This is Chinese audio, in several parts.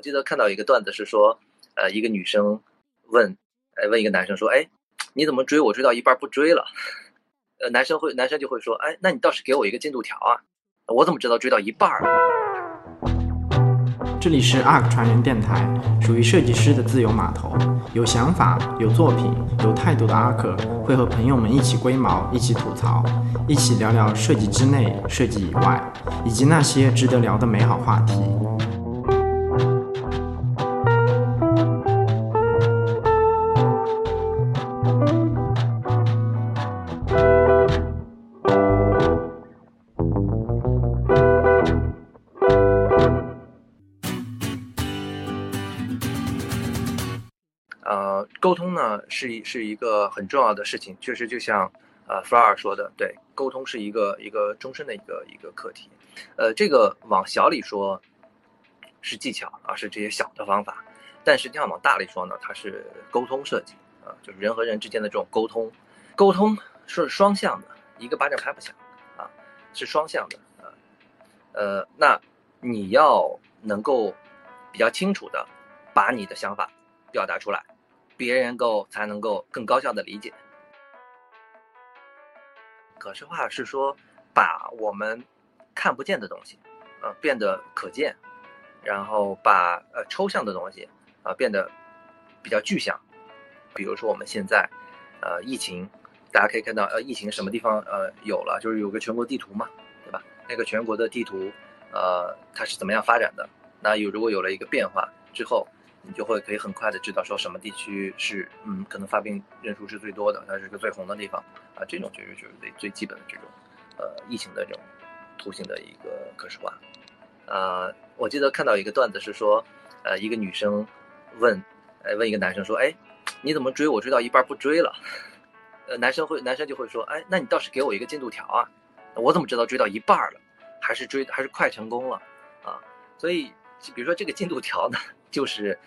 我记得看到一个段子是说，呃，一个女生问，呃，问一个男生说，哎，你怎么追我追到一半不追了？呃，男生会，男生就会说，哎，那你倒是给我一个进度条啊，我怎么知道追到一半了？这里是 ARK 传人电台，属于设计师的自由码头。有想法、有作品、有态度的 ARK 会和朋友们一起龟毛，一起吐槽，一起聊聊设计之内、设计以外，以及那些值得聊的美好话题。呃，沟通呢是一是一个很重要的事情，确实就像呃弗拉尔说的，对，沟通是一个一个终身的一个一个课题。呃，这个往小里说是技巧啊，是这些小的方法，但实际上往大里说呢，它是沟通设计啊，就是人和人之间的这种沟通，沟通是双向的，一个巴掌拍不响啊，是双向的啊。呃，那你要能够比较清楚的把你的想法表达出来。别人够才能够更高效的理解。可视化是说把我们看不见的东西，呃，变得可见，然后把呃抽象的东西啊变得比较具象。比如说我们现在呃疫情，大家可以看到呃疫情什么地方呃有了，就是有个全国地图嘛，对吧？那个全国的地图呃它是怎么样发展的？那有如果有了一个变化之后。你就会可以很快的知道说什么地区是嗯可能发病人数是最多的，它是个最红的地方啊，这种就是就是最最基本的这种呃疫情的这种图形的一个可视化。呃，我记得看到一个段子是说，呃，一个女生问，呃，问一个男生说，哎，你怎么追我追到一半不追了？呃，男生会男生就会说，哎，那你倒是给我一个进度条啊，我怎么知道追到一半了，还是追还是快成功了啊？所以比如说这个进度条呢？就是，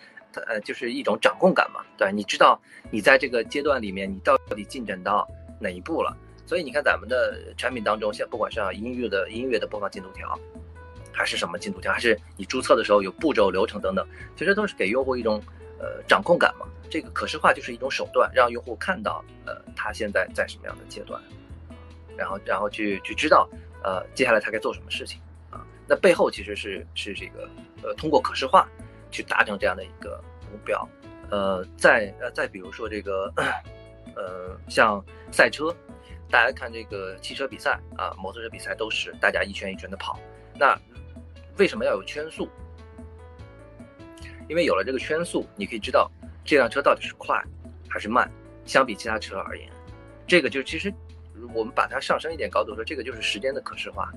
呃，就是一种掌控感嘛，对你知道你在这个阶段里面，你到底进展到哪一步了？所以你看咱们的产品当中，像不管是啊音乐的音乐的播放进度条，还是什么进度条，还是你注册的时候有步骤流程等等，其实都是给用户一种呃掌控感嘛。这个可视化就是一种手段，让用户看到呃他现在在什么样的阶段，然后然后去去知道呃接下来他该做什么事情啊。那背后其实是是这个呃通过可视化。去达成这样的一个目标，呃，再呃再比如说这个，呃，像赛车，大家看这个汽车比赛啊，摩托车比赛都是大家一圈一圈的跑，那为什么要有圈速？因为有了这个圈速，你可以知道这辆车到底是快还是慢，相比其他车而言，这个就其实我们把它上升一点高度说，这个就是时间的可视化，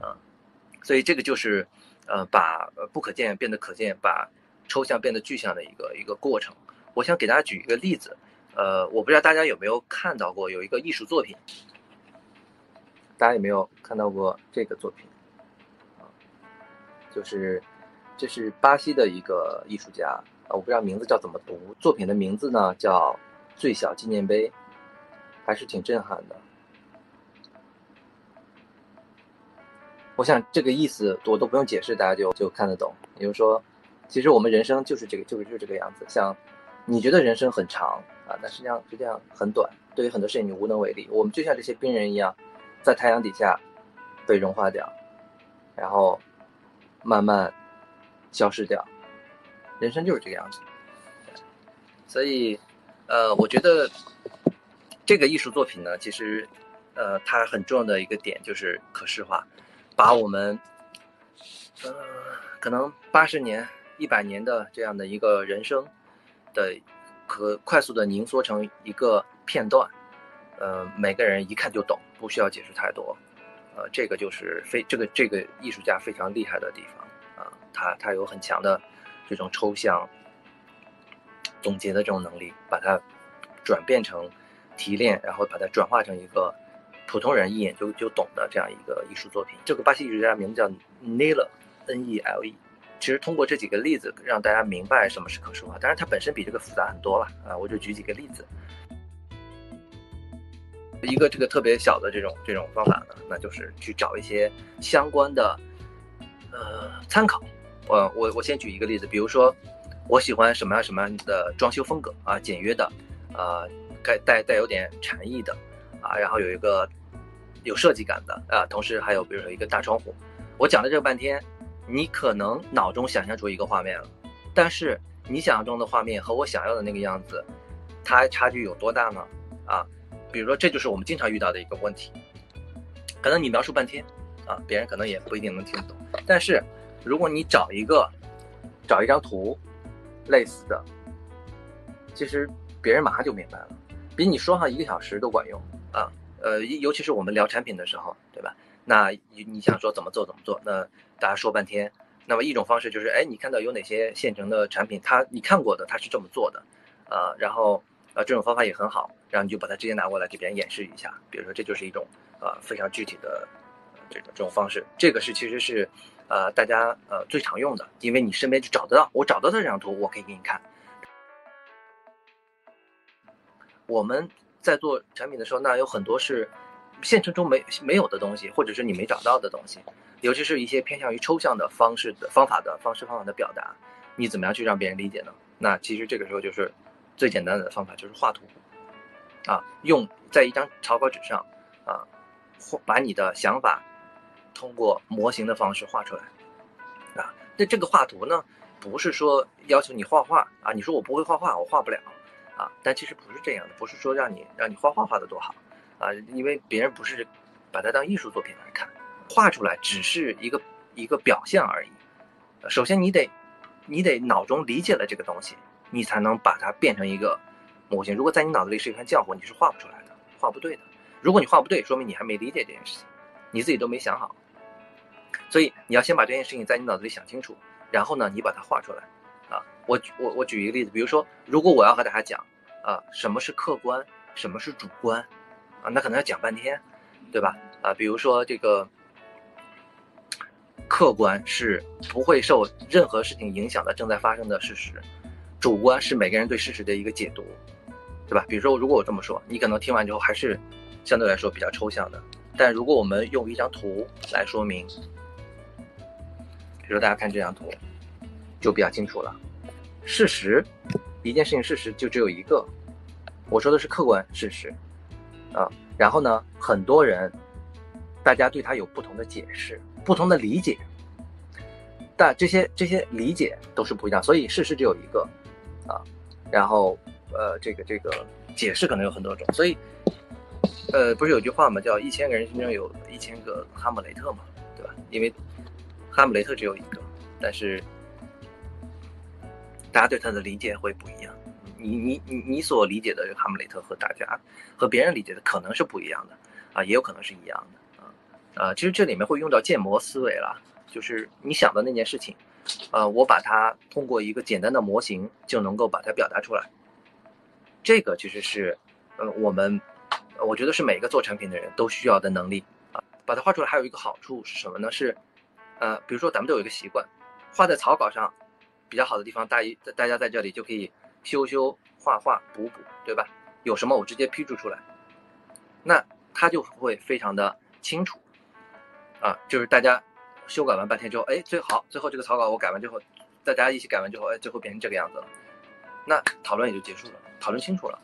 啊，所以这个就是。呃，把不可见变得可见，把抽象变得具象的一个一个过程。我想给大家举一个例子，呃，我不知道大家有没有看到过有一个艺术作品，大家有没有看到过这个作品？啊，就是这是巴西的一个艺术家，啊，我不知道名字叫怎么读，作品的名字呢叫《最小纪念碑》，还是挺震撼的。我想这个意思我都不用解释，大家就就看得懂。也就是说，其实我们人生就是这个，就是就是这个样子。像你觉得人生很长啊，但实际上实际上很短。对于很多事情你无能为力。我们就像这些冰人一样，在太阳底下被融化掉，然后慢慢消失掉。人生就是这个样子。所以，呃，我觉得这个艺术作品呢，其实呃，它很重要的一个点就是可视化。把我们，呃，可能八十年、一百年的这样的一个人生的，可快速的凝缩成一个片段，呃，每个人一看就懂，不需要解释太多，呃，这个就是非这个这个艺术家非常厉害的地方啊，他他有很强的这种抽象总结的这种能力，把它转变成提炼，然后把它转化成一个。普通人一眼就就懂的这样一个艺术作品，这个巴西艺术家名字叫 Nele，N-E-L-E。其实通过这几个例子，让大家明白什么是可视化。当然，它本身比这个复杂很多了啊！我就举几个例子。一个这个特别小的这种这种方法呢，那就是去找一些相关的呃参考，我我我先举一个例子，比如说我喜欢什么样什么样的装修风格啊，简约的，啊，带带带有点禅意的，啊，然后有一个有设计感的啊，同时还有比如说一个大窗户。我讲了这个半天，你可能脑中想象出一个画面了，但是你想象中的画面和我想要的那个样子，它差距有多大呢？啊，比如说这就是我们经常遇到的一个问题，可能你描述半天，啊，别人可能也不一定能听得懂，但是。如果你找一个，找一张图，类似的，其实别人马上就明白了，比你说上一个小时都管用啊。呃，尤其是我们聊产品的时候，对吧？那你你想说怎么做怎么做？那大家说半天。那么一种方式就是，哎，你看到有哪些现成的产品，他你看过的，他是这么做的，呃，然后呃这种方法也很好，然后你就把它直接拿过来给别人演示一下。比如说，这就是一种呃非常具体的这种这种方式。这个是其实是。呃，大家呃最常用的，因为你身边就找得到，我找到这张图，我可以给你看。我们在做产品的时候，那有很多是现实中没没有的东西，或者是你没找到的东西，尤其是一些偏向于抽象的方式的方法的方式方法的表达，你怎么样去让别人理解呢？那其实这个时候就是最简单的方法，就是画图啊，用在一张草稿纸上啊，或把你的想法。通过模型的方式画出来，啊，那这个画图呢，不是说要求你画画啊，你说我不会画画，我画不了，啊，但其实不是这样的，不是说让你让你画画画的多好，啊，因为别人不是把它当艺术作品来看，画出来只是一个一个表象而已，首先你得你得脑中理解了这个东西，你才能把它变成一个模型。如果在你脑子里是一团浆糊，你是画不出来的，画不对的。如果你画不对，说明你还没理解这件事情。你自己都没想好，所以你要先把这件事情在你脑子里想清楚，然后呢，你把它画出来，我我我举一个例子，比如说，如果我要和大家讲，啊，什么是客观，什么是主观，啊，那可能要讲半天，对吧？啊，比如说这个客观是不会受任何事情影响的正在发生的事实，主观是每个人对事实的一个解读，对吧？比如说，如果我这么说，你可能听完之后还是相对来说比较抽象的。但如果我们用一张图来说明，比如说大家看这张图，就比较清楚了。事实，一件事情事实就只有一个，我说的是客观事实，啊，然后呢，很多人，大家对它有不同的解释、不同的理解，但这些这些理解都是不一样，所以事实只有一个，啊，然后呃，这个这个解释可能有很多种，所以。呃，不是有句话嘛？叫一千个人心中有一千个哈姆雷特嘛，对吧？因为哈姆雷特只有一个，但是大家对他的理解会不一样。你你你你所理解的哈姆雷特和大家和别人理解的可能是不一样的啊，也有可能是一样的啊啊。其实这里面会用到建模思维了，就是你想的那件事情，呃，我把它通过一个简单的模型就能够把它表达出来。这个其实是呃我们。我觉得是每个做产品的人都需要的能力啊，把它画出来还有一个好处是什么呢？是，呃，比如说咱们都有一个习惯，画在草稿上比较好的地方，大一大家在这里就可以修修画画补补，对吧？有什么我直接批注出来，那它就会非常的清楚啊，就是大家修改完半天之后，哎，最好最后这个草稿我改完之后，大家一起改完之后，哎，最后变成这个样子了，那讨论也就结束了，讨论清楚了。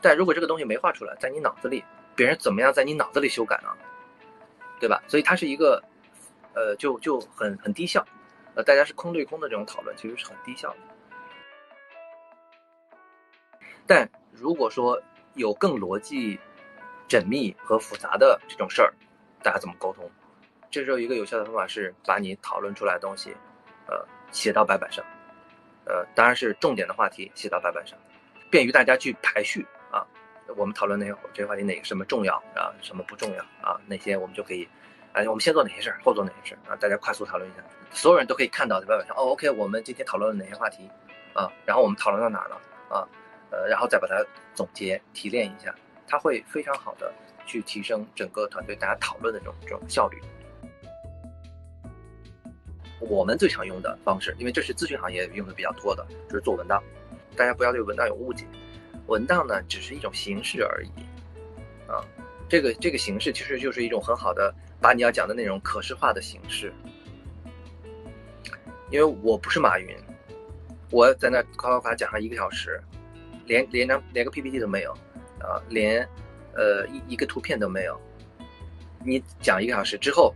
但如果这个东西没画出来，在你脑子里，别人怎么样在你脑子里修改呢？对吧？所以它是一个，呃，就就很很低效，呃，大家是空对空的这种讨论，其实是很低效的。但如果说有更逻辑、缜密和复杂的这种事儿，大家怎么沟通？这时候一个有效的方法是把你讨论出来的东西，呃，写到白板上，呃，当然是重点的话题写到白板上，便于大家去排序。啊，我们讨论哪个这个话题哪个什么重要啊，什么不重要啊？那些我们就可以，我们先做哪些事儿，后做哪些事儿啊？大家快速讨论一下，所有人都可以看到在白板上。哦，OK，我们今天讨论了哪些话题啊？然后我们讨论到哪儿了啊？呃，然后再把它总结提炼一下，它会非常好的去提升整个团队大家讨论的这种这种效率。我们最常用的方式，因为这是咨询行业用的比较多的，就是做文档。大家不要对文档有误解。文档呢，只是一种形式而已，啊，这个这个形式其实就是一种很好的把你要讲的内容可视化的形式。因为我不是马云，我在那夸夸夸讲上一个小时，连连张连个 PPT 都没有，啊，连呃一一个图片都没有。你讲一个小时之后，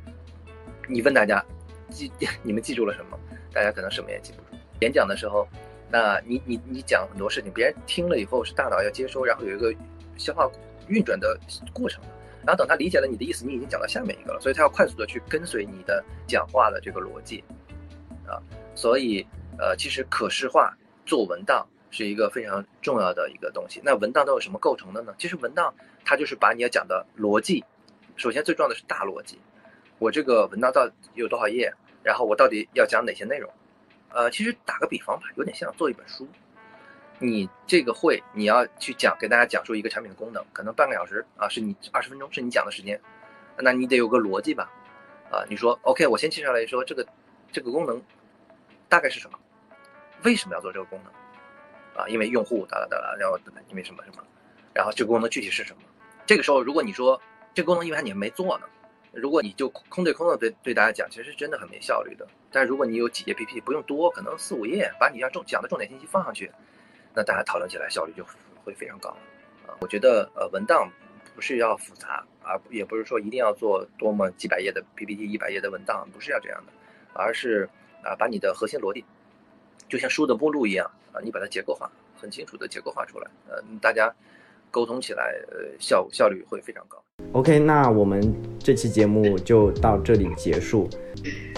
你问大家记 你们记住了什么？大家可能什么也记不住。演讲的时候，那你你你讲很多事情，别人听了以后是大脑要接收，然后有一个消化运转的过程。然后等他理解了你的意思，你已经讲到下面一个了，所以他要快速的去跟随你的讲话的这个逻辑，啊，所以呃，其实可视化做文档是一个非常重要的一个东西。那文档都有什么构成的呢？其实文档它就是把你要讲的逻辑，首先最重要的是大逻辑，我这个文档到底有多少页，然后我到底要讲哪些内容，呃，其实打个比方吧，有点像做一本书。你这个会，你要去讲，给大家讲述一个产品的功能，可能半个小时啊，是你二十分钟是你讲的时间，那你得有个逻辑吧，啊，你说 OK，我先介绍来说这个这个功能大概是什么，为什么要做这个功能，啊，因为用户哒哒哒哒，然后因为什么什么，然后这个功能具体是什么，这个时候如果你说这个功能因为你还没做呢，如果你就空对空的对对大家讲，其实是真的很没效率的。但如果你有几页 PPT，不用多，可能四五页，把你要重讲的重点信息放上去。那大家讨论起来效率就会非常高，啊，我觉得呃文档不是要复杂，而也不是说一定要做多么几百页的 PPT、一百页的文档，不是要这样的，而是啊把你的核心逻辑，就像书的目录一样啊，你把它结构化，很清楚的结构化出来，呃，大家沟通起来呃效效率会非常高。OK，那我们这期节目就到这里结束。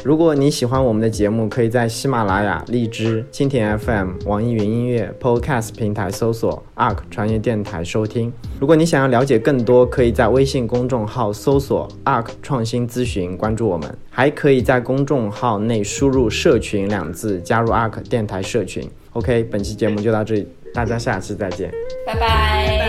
如果你喜欢我们的节目，可以在喜马拉雅、荔枝、蜻蜓 FM、网易云音乐、Podcast 平台搜索 “ARK 传业电台”收听。如果你想要了解更多，可以在微信公众号搜索 “ARK 创新咨询”，关注我们。还可以在公众号内输入“社群”两字，加入 ARK 电台社群。OK，本期节目就到这里，大家下期再见，拜拜。